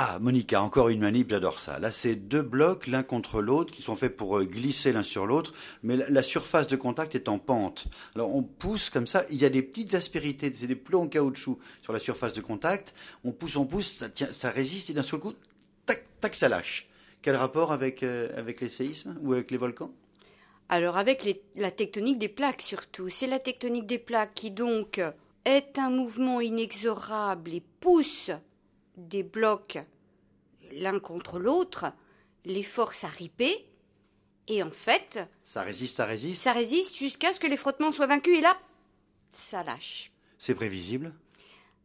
Ah, Monica, encore une manip, j'adore ça. Là, c'est deux blocs l'un contre l'autre qui sont faits pour euh, glisser l'un sur l'autre, mais la, surface de contact est en pente. Alors, on pousse comme ça, il y a des petites aspérités, c'est des plombs en caoutchouc sur la surface de contact. On pousse, on pousse, ça, tient, ça résiste et d'un seul coup, tac, tac, ça lâche. Quel rapport avec, euh, avec les séismes ou avec les volcans? Alors, avec la tectonique des plaques surtout. C'est la tectonique des plaques qui donc est un mouvement inexorable et pousse des blocs l'un contre l'autre, les forces à riper, et en fait... Ça résiste, ça résiste Ça résiste jusqu'à ce que les frottements soient vaincus, et là, ça lâche. C'est prévisible?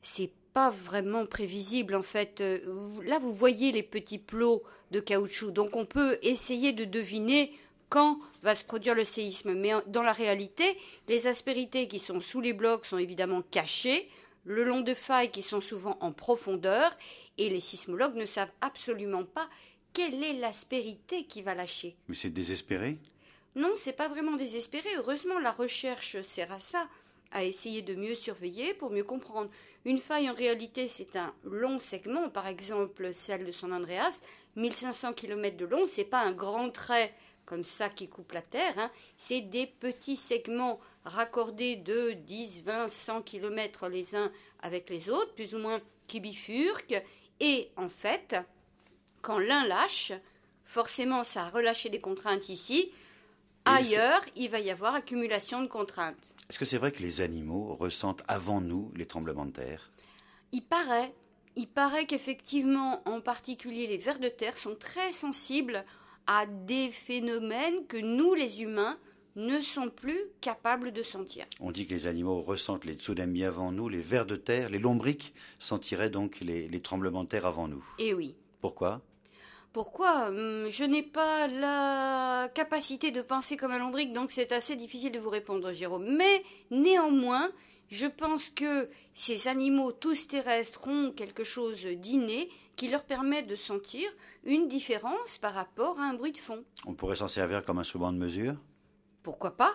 C'est pas vraiment prévisible, en fait. Euh, là, vous voyez les petits plots de caoutchouc, donc on peut essayer de deviner quand va se produire le séisme. Mais dans la réalité, les aspérités qui sont sous les blocs sont évidemment cachées, le long de failles qui sont souvent en profondeur, et les sismologues ne savent absolument pas quelle est l'aspérité qui va lâcher. Mais c'est désespéré? Non, c'est pas vraiment désespéré. Heureusement, la recherche sert à ça, à essayer de mieux surveiller pour mieux comprendre. Une faille, en réalité, c'est un long segment, par exemple celle de San Andreas, 1500 km de long, c'est pas un grand trait comme ça qui coupe la terre, hein. c'est des petits segments raccordés de 10, 20, 100 km les uns avec les autres, plus ou moins qui bifurquent, et en fait, quand l'un lâche, forcément ça a relâché des contraintes ici, ailleurs il va y avoir accumulation de contraintes. Est-ce que c'est vrai que les animaux ressentent avant nous les tremblements de terre? Il paraît. Il paraît qu'effectivement, en particulier les vers de terre, sont très sensibles à des phénomènes que nous, les humains, ne sont plus capables de sentir. On dit que les animaux ressentent les tsunamis avant nous, les vers de terre, les lombriques sentiraient donc les, tremblements de terre avant nous. Eh oui. Pourquoi? Pourquoi? Hum, Je n'ai pas la capacité de penser comme un lombric, donc c'est assez difficile de vous répondre, Jérôme. Mais néanmoins, je pense que ces animaux tous terrestres ont quelque chose d'inné qui leur permet de sentir une différence par rapport à un bruit de fond. On pourrait s'en servir comme instrument de mesure? Pourquoi pas